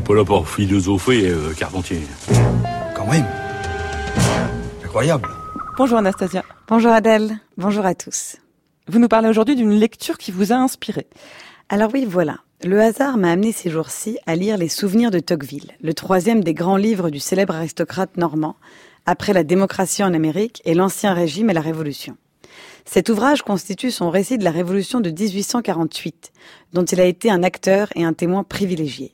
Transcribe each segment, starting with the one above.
n'est pas là pour philosopher, euh, Carpentier. Quand même. Incroyable. Bonjour Anastasia. Bonjour Adèle. Bonjour à tous. Vous nous parlez aujourd'hui d'une lecture qui vous a inspiré. Alors oui, voilà. Le hasard m'a amené ces jours-ci à lire Les Souvenirs de Tocqueville, le troisième des grands livres du célèbre aristocrate normand, après la démocratie en Amérique et l'Ancien Régime et la Révolution. Cet ouvrage constitue son récit de la Révolution de 1848, dont il a été un acteur et un témoin privilégié.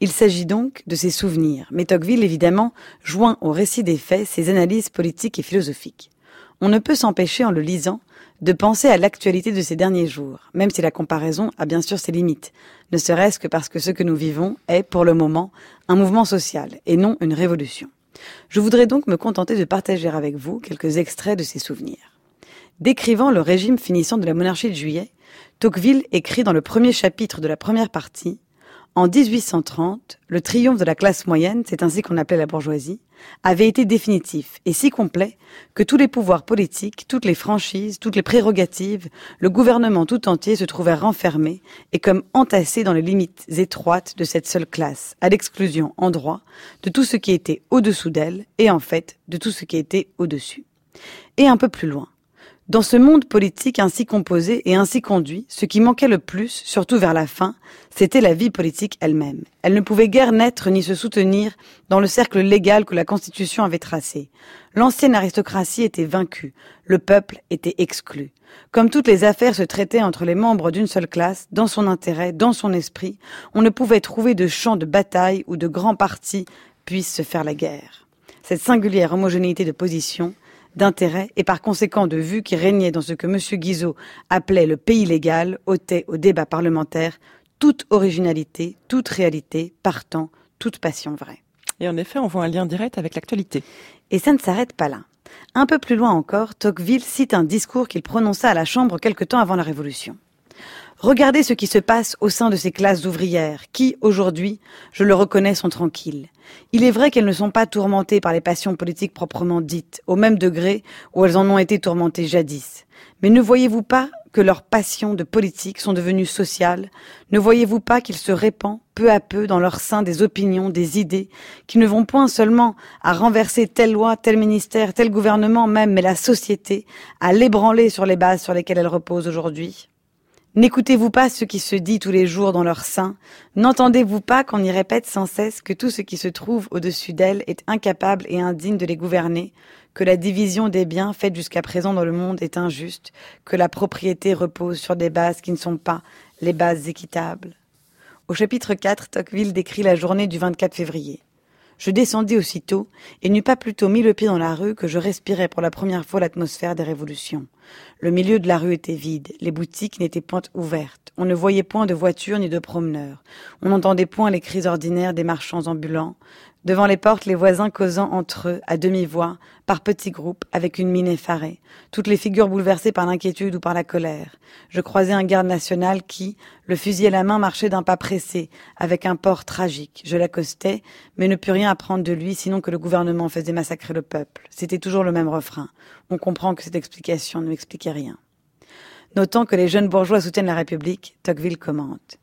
Il s'agit donc de ses souvenirs, mais Tocqueville évidemment joint au récit des faits ses analyses politiques et philosophiques. On ne peut s'empêcher en le lisant de penser à l'actualité de ces derniers jours, même si la comparaison a bien sûr ses limites, ne serait-ce que parce que ce que nous vivons est, pour le moment, un mouvement social et non une révolution. Je voudrais donc me contenter de partager avec vous quelques extraits de ces souvenirs. Décrivant le régime finissant de la monarchie de juillet, Tocqueville écrit dans le premier chapitre de la première partie en 1830, le triomphe de la classe moyenne, c'est ainsi qu'on appelait la bourgeoisie, avait été définitif et si complet que tous les pouvoirs politiques, toutes les franchises, toutes les prérogatives, le gouvernement tout entier se trouvait renfermé et comme entassé dans les limites étroites de cette seule classe, à l'exclusion en droit de tout ce qui était au-dessous d'elle et en fait de tout ce qui était au-dessus. Et un peu plus loin, dans ce monde politique ainsi composé et ainsi conduit, ce qui manquait le plus, surtout vers la fin, c'était la vie politique elle-même. Elle ne pouvait guère naître ni se soutenir dans le cercle légal que la Constitution avait tracé. L'ancienne aristocratie était vaincue, le peuple était exclu. Comme toutes les affaires se traitaient entre les membres d'une seule classe, dans son intérêt, dans son esprit, on ne pouvait trouver de champ de bataille où de grands partis puissent se faire la guerre. Cette singulière homogénéité de position, d'intérêt et par conséquent de vues qui régnaient dans ce que M. Guizot appelait le pays légal, ôtait au débat parlementaire toute originalité, toute réalité, partant toute passion vraie. Et en effet, on voit un lien direct avec l'actualité. Et ça ne s'arrête pas là. Un peu plus loin encore, Tocqueville cite un discours qu'il prononça à la Chambre quelque temps avant la Révolution. Regardez ce qui se passe au sein de ces classes ouvrières qui, aujourd'hui, je le reconnais, sont tranquilles. Il est vrai qu'elles ne sont pas tourmentées par les passions politiques proprement dites, au même degré où elles en ont été tourmentées jadis. Mais ne voyez-vous pas que leurs passions de politique sont devenues sociales? Ne voyez-vous pas qu'il se répand peu à peu dans leur sein des opinions, des idées, qui ne vont point seulement à renverser telle loi, tel ministère, tel gouvernement même, mais la société, à l'ébranler sur les bases sur lesquelles elle repose aujourd'hui? N'écoutez-vous pas ce qui se dit tous les jours dans leur sein? N'entendez-vous pas qu'on y répète sans cesse que tout ce qui se trouve au-dessus d'elles est incapable et indigne de les gouverner, que la division des biens faite jusqu'à présent dans le monde est injuste, que la propriété repose sur des bases qui ne sont pas les bases équitables? Au chapitre 4, Tocqueville décrit la journée du 24 février. Je descendis aussitôt et n'eus pas plutôt mis le pied dans la rue que je respirais pour la première fois l'atmosphère des révolutions. Le milieu de la rue était vide, les boutiques n'étaient point ouvertes, on ne voyait point de voitures ni de promeneurs, on n'entendait point les cris ordinaires des marchands ambulants, Devant les portes, les voisins causant entre eux, à demi-voix, par petits groupes, avec une mine effarée, toutes les figures bouleversées par l'inquiétude ou par la colère. Je croisais un garde national qui, le fusil à la main, marchait d'un pas pressé, avec un port tragique. Je l'accostais, mais ne pus rien apprendre de lui, sinon que le gouvernement faisait massacrer le peuple. C'était toujours le même refrain. On comprend que cette explication ne m'expliquait rien. Notant que les jeunes bourgeois soutiennent la République, Tocqueville commente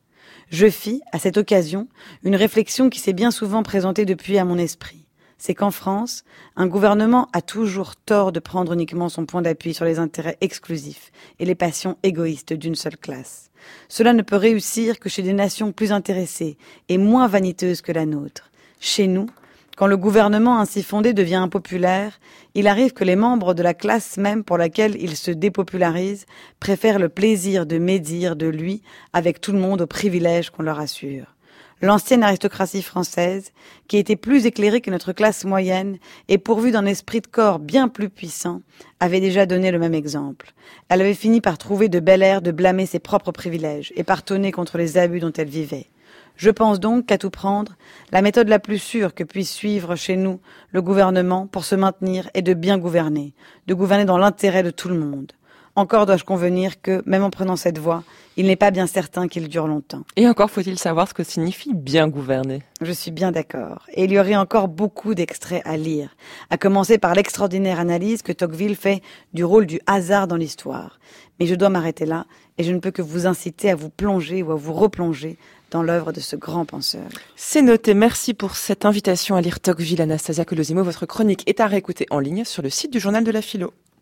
je fis, à cette occasion, une réflexion qui s'est bien souvent présentée depuis à mon esprit. C'est qu'en France, un gouvernement a toujours tort de prendre uniquement son point d'appui sur les intérêts exclusifs et les passions égoïstes d'une seule classe. Cela ne peut réussir que chez des nations plus intéressées et moins vaniteuses que la nôtre. Chez nous, quand le gouvernement ainsi fondé devient impopulaire, il arrive que les membres de la classe même pour laquelle il se dépopularise préfèrent le plaisir de médire de lui avec tout le monde au privilège qu'on leur assure. L'ancienne aristocratie française, qui était plus éclairée que notre classe moyenne et pourvue d'un esprit de corps bien plus puissant, avait déjà donné le même exemple. Elle avait fini par trouver de bel air de blâmer ses propres privilèges et par tonner contre les abus dont elle vivait. Je pense donc qu'à tout prendre, la méthode la plus sûre que puisse suivre chez nous le gouvernement pour se maintenir est de bien gouverner, de gouverner dans l'intérêt de tout le monde. Encore dois-je convenir que, même en prenant cette voie, il n'est pas bien certain qu'il dure longtemps. Et encore faut-il savoir ce que signifie bien gouverner. Je suis bien d'accord. Et il y aurait encore beaucoup d'extraits à lire, à commencer par l'extraordinaire analyse que Tocqueville fait du rôle du hasard dans l'histoire. Mais je dois m'arrêter là, et je ne peux que vous inciter à vous plonger ou à vous replonger dans l'œuvre de ce grand penseur. C'est noté. Merci pour cette invitation à lire Tocqueville, Anastasia Colosimo. Votre chronique est à réécouter en ligne sur le site du Journal de la Philo.